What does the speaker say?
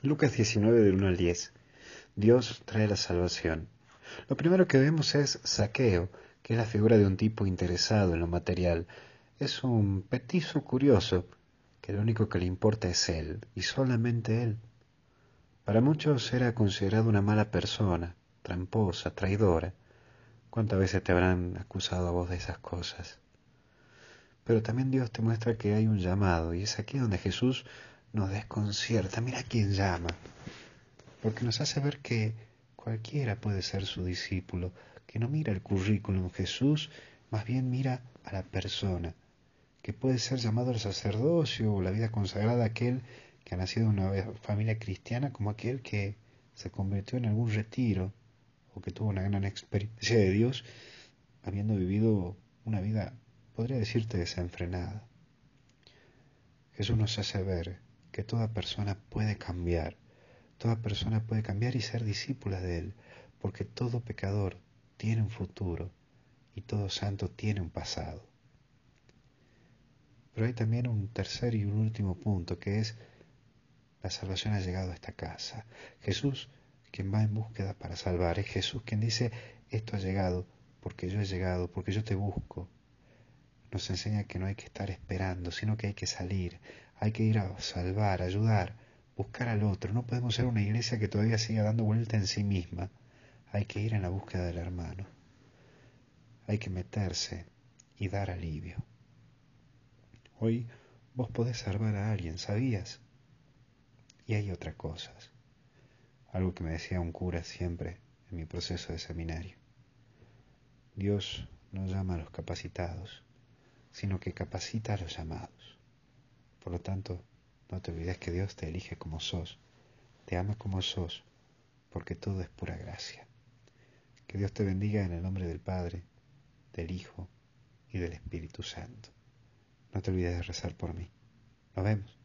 Lucas 19 del 1 al 10. Dios trae la salvación. Lo primero que vemos es Saqueo, que es la figura de un tipo interesado en lo material. Es un petizo curioso, que lo único que le importa es él, y solamente él. Para muchos era considerado una mala persona, tramposa, traidora. ¿Cuántas veces te habrán acusado a vos de esas cosas? Pero también Dios te muestra que hay un llamado, y es aquí donde Jesús nos desconcierta. Mira quién llama. Porque nos hace ver que cualquiera puede ser su discípulo, que no mira el currículum Jesús, más bien mira a la persona, que puede ser llamado al sacerdocio o la vida consagrada aquel que ha nacido en una familia cristiana como aquel que se convirtió en algún retiro o que tuvo una gran experiencia de Dios habiendo vivido una vida, podría decirte, desenfrenada. Jesús nos hace ver que toda persona puede cambiar, toda persona puede cambiar y ser discípula de Él, porque todo pecador tiene un futuro y todo santo tiene un pasado. Pero hay también un tercer y un último punto, que es la salvación ha llegado a esta casa. Jesús, quien va en búsqueda para salvar, es Jesús quien dice, esto ha llegado porque yo he llegado, porque yo te busco. Nos enseña que no hay que estar esperando, sino que hay que salir, hay que ir a salvar, ayudar, buscar al otro. No podemos ser una iglesia que todavía siga dando vuelta en sí misma. Hay que ir en la búsqueda del hermano. Hay que meterse y dar alivio. Hoy vos podés salvar a alguien, ¿sabías? Y hay otras cosas. Algo que me decía un cura siempre en mi proceso de seminario. Dios no llama a los capacitados, sino que capacita a los llamados. Por lo tanto, no te olvides que Dios te elige como sos, te ama como sos, porque todo es pura gracia. Que Dios te bendiga en el nombre del Padre, del Hijo y del Espíritu Santo. No te olvides de rezar por mí. Nos vemos.